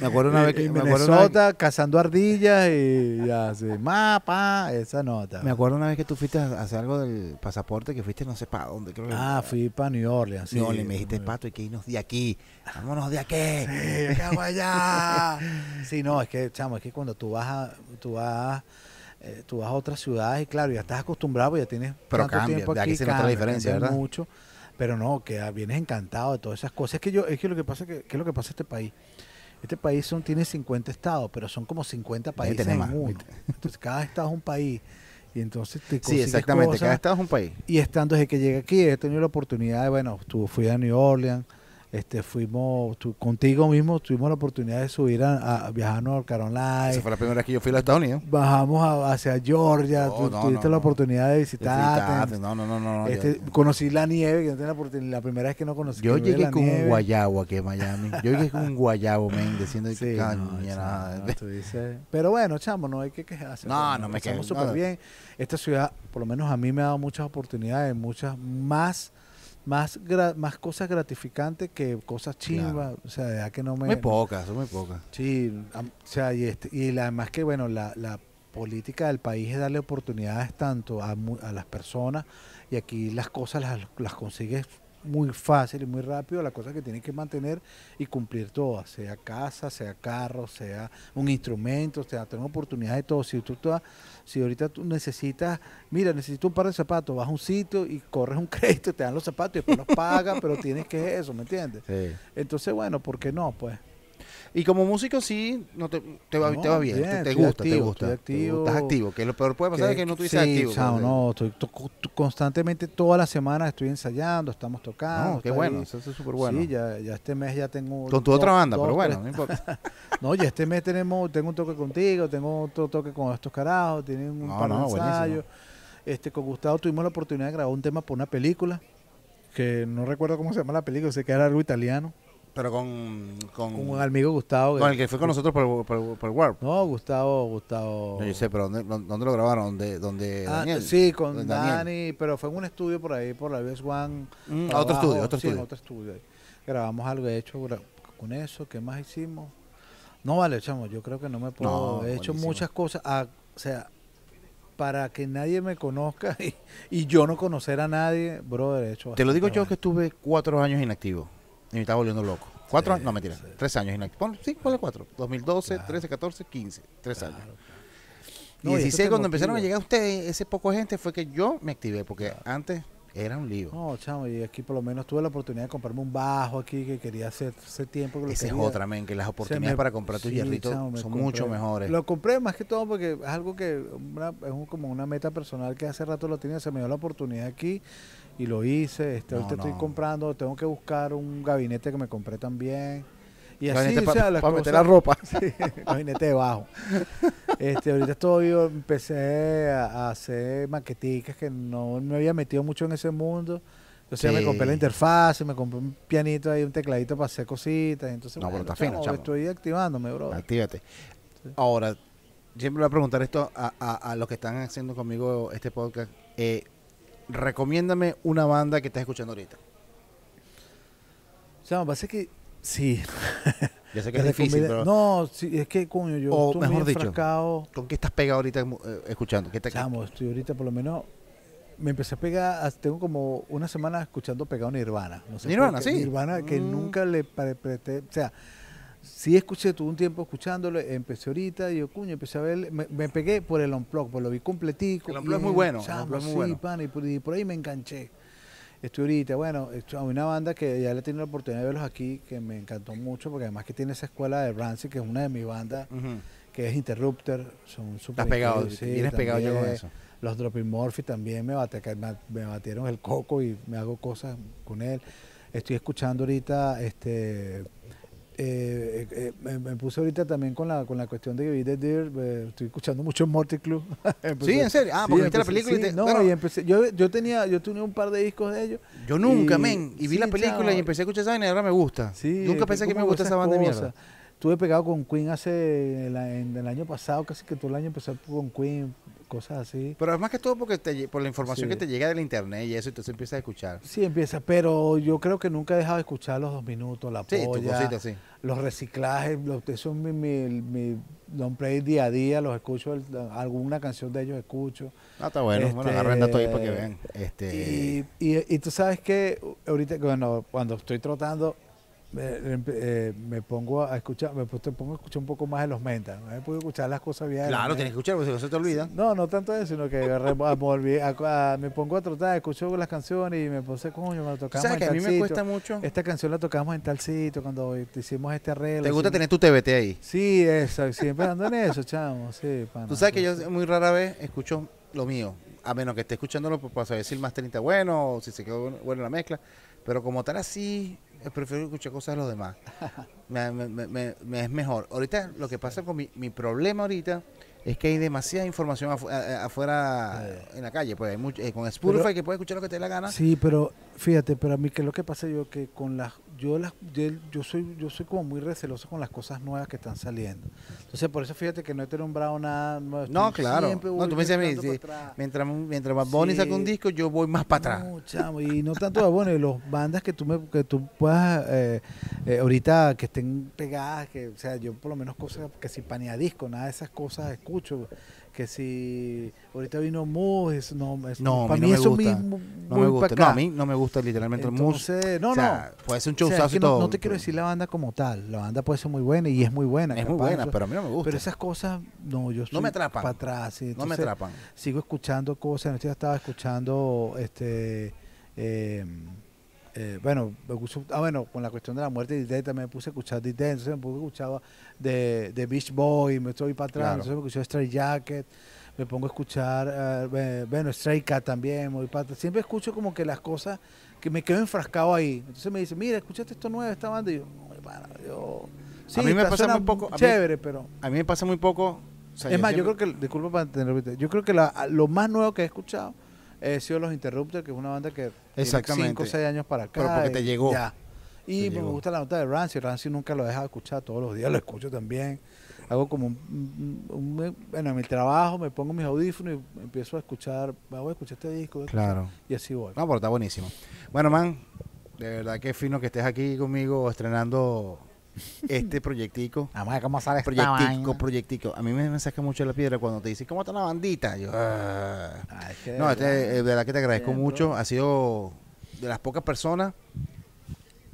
Me acuerdo una vez que y vez- Minnesota cazando ardillas y ya, sí, mapa, esa nota. Me acuerdo una vez que tú fuiste a hacer algo del pasaporte, que fuiste no sé para dónde. Creo que Ah, fui para New Orleans. Sí. le me dijiste, pato, hay que irnos de aquí. Vámonos de aquí. Sí, acá allá. Sí, no, es que, chamo, es que cuando tú vas a, tú vas, eh, tú vas a otras ciudades y claro, ya estás acostumbrado, pues ya tienes Pero tanto cambia, tiempo de aquí, aquí se nota la diferencia, ¿verdad? mucho, pero no, que ah, vienes encantado de todas esas cosas. Es que yo, es que lo que pasa que, ¿qué es lo que pasa en este país? Este país son, tiene 50 estados, pero son como 50 países en uno. Entonces cada estado es un país. Y entonces te Sí, exactamente. cosas. Cada estado es un país. Y estando desde que llegué aquí, he tenido la oportunidad de, bueno, tu- fui a New Orleans, este, fuimos, tu- contigo mismo tuvimos la oportunidad de subir a, a viajar a North Carolina, Esa fue la primera vez que yo fui a los Estados Unidos. bajamos a- hacia Georgia, No, tú- no, tuviste no, la oportunidad de visitar. Visitaste, No, no, no, no. no, este, yo, conocí la nieve, que no tenía la, oportunidad, la primera vez que no conocí. yo llegué la con un guayabo aquí en Miami. Yo llegué con un guayabo, men, diciendo Sí, que caña, dices- pero bueno, chamo, no hay que quejarse. No, pues, no me Estamos quejo, súper bien. Esta ciudad, por lo menos a mí me ha dado muchas oportunidades, muchas más más gra- más cosas gratificantes que cosas chimbas, o sea, verdad que no me Muy pocas, son muy pocas. Sí, o sea, y, este, y la- además que, bueno, la, la política del país es darle oportunidades tanto a, mu- a las personas y aquí las cosas las, las consigues muy fácil y muy rápido, las cosas que tienes que mantener y cumplir todas, sea casa, sea carro, sea un instrumento, sea, tener oportunidades de todo. Si tú, tú- si ahorita tú necesitas, mira, necesito un par de zapatos, vas a un sitio y corres un crédito, te dan los zapatos y después los pagas, pero tienes que eso, ¿me entiendes? Sí. Entonces, bueno, ¿por qué no? Pues Y como músico sí, no te, te, va, No, te va bien, bien, te, gusta, te gusta. activo. Estás activo, que lo peor puede pasar es que no estuvieses sí, activo. porque- no, estoy to- to- constantemente toda la semana estoy ensayando, estamos tocando. No, qué bueno, ahí. eso es súper bueno. Sí, ya, ya este mes ya tengo. Con tu dos- otra banda, dos, pero bueno, no importa. No, ya este mes tenemos, tengo un toque contigo, tengo otro toque con estos carajos, tienen un No, par de ensayos. Este, con Gustavo tuvimos la oportunidad de grabar un tema por una película, que no recuerdo cómo se llama la película, sé que era algo italiano, Pero con, con, con un amigo Gustavo. con el que fue con nosotros por, por, por Warp. No, Gustavo, Gustavo. No, yo sé, pero ¿dónde, dónde lo grabaron? ¿Dónde, dónde Ah, Daniel? sí, con Daniel. Dani, pero fue en un estudio por ahí, por la US One. Mm, otro abajo. estudio, otro Sí, en estudio. otro estudio. ahí. Grabamos algo, de hecho, con eso, ¿qué más hicimos? No vale, chamo, yo creo que no me puedo. No, he hecho buenísimo. muchas cosas, ah, o sea, para que nadie me conozca y, y yo no conocer a nadie, brother, he hecho Te lo digo yo que estuve cuatro años inactivo y me estaba volviendo loco. Cuatro Sí, años, no mentira, sí. tres años inactivo. Pon- sí, ponle cuatro. 2012, Claro. 13, 14, 15, tres Claro. años. No, y y eso 16 te cuando empezaron a llegar ustedes, ese poco gente, fue que yo me activé, porque antes era un lío. No, chamo, y aquí por lo menos tuve la oportunidad de comprarme un bajo aquí que quería hacer hace tiempo que lo Esa es quería. otra, men, que las oportunidades me- para comprar tus sí, chamo, son mucho mejores. Lo compré más que todo porque es algo que una- es un- como una meta personal que hace rato lo tenía, se me dio la oportunidad aquí y lo hice. Este, No, ahorita estoy comprando, tengo que buscar un gabinete que me compré también. Y así, Gabinete o pa- sea, las pa meter la ropa. Sí, gabinete de bajo. Este, ahorita estoy, empecé a, hacer maqueticas que no me había metido mucho en ese mundo. Entonces ya me Sí. compré la interfaz, me compré un pianito ahí, un tecladito para hacer cositas. Entonces, No, pero está fino, chamo. Estoy activándome, bro. Actívate. Ahora, siempre voy a preguntar esto a, a- a los que están haciendo conmigo este podcast. Eh, recomiéndame una banda que estás escuchando ahorita. O sea, me parece que sí. Ya sé que es difícil, pero No, sí, es que, coño, yo O estoy muy mejor dicho. ¿con qué estás pegado ahorita eh, escuchando? ¿Qué te- Chamo, estoy ahorita por lo menos. Me empecé a pegar, tengo como una semana escuchando pegado Nirvana. No sé Nirvana, sí. Nirvana que Mm. nunca le presté. O sea, sí escuché, tuve un tiempo escuchándolo, empecé ahorita y yo, cuño, empecé a ver, me, me pegué por el Unplug, pues lo vi completico. El y Unplugged es muy bueno, chamo, es muy sí, bueno. pana, y por, y por ahí me enganché. Estoy ahorita, bueno, esto- hay una banda que ya le he tenido la oportunidad de verlos aquí, que me encantó mucho, porque además que tiene esa escuela de Rancid, que es una de mis bandas, que es Interrupter, son súper Estás pegado, sí, vienes pegado yo con eso. Los Dropping Murphy también me, bate- me, me batieron el coco y me hago cosas con él. Estoy escuchando ahorita, este, eh, eh, me, me puse ahorita también con la con la cuestión de the Deer, eh, estoy escuchando mucho Morty Club. Sí, en serio. Ah, porque viste la película y sí, te- no, y empecé, yo, yo tenía, yo tenía un par de discos de ellos. Yo nunca, Y- men. Y vi sí, la película y empecé a escuchar esa vaina y ahora me gusta. Sí, nunca pensé que me gusta esa banda de mierda. Estuve pegado con Queen hace en el año pasado, casi que todo el año empecé con Queen, cosas así. Pero es más que todo porque te por la información Sí. que te llega del internet y eso, entonces empiezas a escuchar. Sí, empieza, pero yo creo que nunca he dejado de escuchar los dos minutos, la Sí, tu polla, cosita, sí. los reciclajes, los, eso es mi, mi, mi long play día a día, los escucho, el- alguna canción de ellos escucho. Ah, está bueno. Bueno, Este, agarren datos ahí para que vean. Este, Y, y, y tú sabes que ahorita, bueno, cuando estoy trotando, eh, me pongo a escuchar, me pongo a escuchar un poco más de los mentas, ¿no? puedo escuchar las cosas bien. claro, tienes que escuchar porque si no se te olvida. No, no tanto eso, sino que me, volví a- a- me pongo a trotar, escucho las canciones y me puse, coño, me Tú tocamos sabes en que a mí me cuesta mucho. Esta canción la tocamos en tal sitio cuando hicimos este arreglo. ¿Te gusta hicimos- tener tu TBT ahí? Sí, eso, siempre ando en eso, chamo, sí, pana. Tú sabes que yo muy rara vez escucho lo mío. A menos que esté escuchándolo pues, para saber si el mastering está bueno o si se quedó bueno, bueno la mezcla. Pero como tal así, eh, prefiero escuchar cosas de los demás. me, me- me- me- me es mejor. Ahorita lo que pasa con mi, mi problema ahorita es que hay demasiada información afu- afuera Sí. en la calle. Pues hay mucho, eh, con Spotify que puedes escuchar lo que te dé la gana. Sí, pero fíjate, pero a mí que lo que pasa yo que con las yo las yo, yo soy yo soy como muy receloso con las cosas nuevas que están saliendo. Entonces, por eso fíjate que no he nombrado nada nuevo. No, claro. No, tú me dices. Mientras, mientras Bad Bunny saca un disco, yo voy más para atrás. No, chamo, y no tanto bueno, y los bandas que tú me, que tú puedas eh, eh, ahorita que estén pegadas, que o sea, yo por lo menos cosas que si paneadisco, nada de esas cosas escucho, que si ahorita vino Moose, no, es- No, para mí no me eso gusta. mismo No me gusta. No, a mí no me gusta literalmente el. Entonces, no, o sea, no. puede ser un O sea, es showzazo que y no, todo. no te quiero decir la banda como tal, la banda puede ser muy buena y es muy buena. Es muy buena, pero a mí no me gusta. pero esas cosas, no, yo soy me atrapan. para atrás. sí, no me atrapan. sigo escuchando cosas. En día estaba escuchando, este, eh, eh, bueno, me puso- ah, bueno, con la cuestión de la muerte de Dead también me puse a escuchar Dead, entonces me puse a escuchar de, de Beach Boy, me estoy para atrás, Claro. entonces me escuché Stray Jacket, me pongo a escuchar, eh, bueno, Stray Cat también, voy para atrás. siempre escucho como que las cosas que me quedo enfrascado ahí. Entonces me dice, mira, escuchaste esto nuevo, esta banda, y yo, no, pana, yo... Sí, A mí me pasa muy poco, a mí- Chévere, pero... A mí me pasa muy poco. o sea, Es más, yo creo que, disculpa para tener, yo creo que la- lo más nuevo que he escuchado ha sido Los Interrupters, que es una banda que Exactamente. 5 o 6 años para acá. Pero porque te llegó. Ya. Y Te me llegó. gusta la nota de Rancy, Rancy nunca lo he dejado escuchar, todos los días lo escucho también. Hago como un, un- un- bueno, en mi trabajo me pongo mis audífonos y empiezo a escuchar, voy a escuchar este disco, escuchar- Claro. y así voy. No, pero está buenísimo. Bueno, man, de verdad que fino que estés aquí conmigo estrenando este proyectico. Además, ¿cómo sale Proyectico, proyectico. A mí me, me saca mucho la piedra cuando te dicen, ¿cómo está la bandita? Yo, "Ah". Ah, de No, este, eh, de verdad que te agradezco mucho. Ha sido de las pocas personas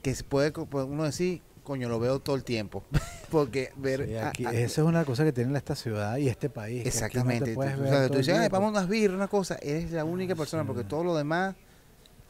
que se puede uno decir, coño, lo veo todo el tiempo. Porque ver. Sí, aquí- a- esa es una cosa que tiene esta ciudad y este país. que aquí no te exactamente. Tú, ver sabes, dices, ay, tiempo". vamos a birras, una cosa. Eres la única persona, Sí. porque todo lo demás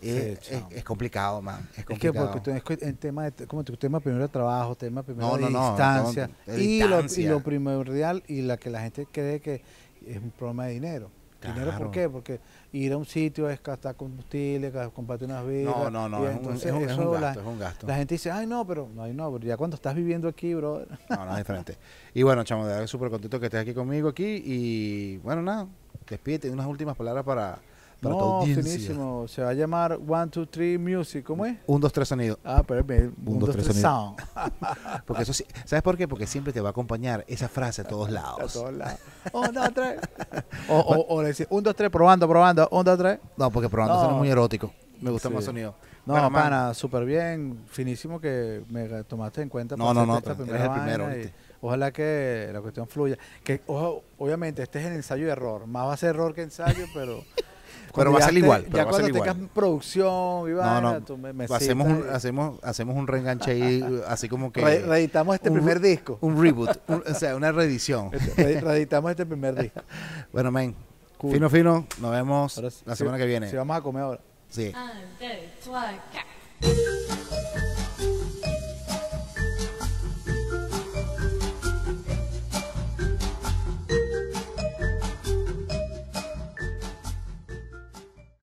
es, Sí, es- es complicado, man. Es Es que complicado. porque tú- es que en tema de, como tema primero de trabajo, tema primero No, de no, distancia, no, de y, Lo, y distancia. lo primordial y la que la gente cree que es un problema de dinero. ¿Dinero por qué? Porque ir a un sitio es gastar combustible, comprarte unas vidas. no, no, no, es un, entonces es un- es un eso gasto, la, es un gasto. la gente dice, ay no, pero no, no, pero ya cuando estás viviendo aquí, bro. No, no es diferente. Y bueno, chamo, de verdad súper contento que estés aquí conmigo aquí. Y bueno, nada, despídete unas últimas palabras para, para tu no, audiencia. finísimo. Se va a llamar One, Two, Three Music. ¿Cómo es? Un, dos, tres sonido. Ah, pero es. Un, Un, dos, tres, tres, sonido. sound. Porque eso sí, ¿sabes por qué? Porque siempre te va a acompañar esa frase a todos A lados. todos lados. Un, dos, tres. O, o, o le decís, un, dos, tres, probando, probando. Un, dos, tres. No, porque probando No. suena muy erótico. Me gusta Sí. más sonido. No, Bueno, pana, súper bien. Finísimo que me tomaste en cuenta. No, no, no, esta eres el primero. Ojalá que la cuestión fluya. Que ojo, obviamente este es el ensayo y error. Más va a ser error que ensayo, pero. Cuando va a ser igual, Ya pero va cuando ser igual. tengas producción y No, vaina, no. tú me, me hacemos, un, y- hacemos, hacemos un reenganche ahí, así como que. Re- reeditamos este un primer disco. Un reboot, un- o sea, una reedición. Re- reeditamos este primer disco. Bueno, men, Cool. fino, fino. Nos vemos sí- la semana que viene. Sí, vamos a comer ahora. Sí. 1, 2, 3, 4.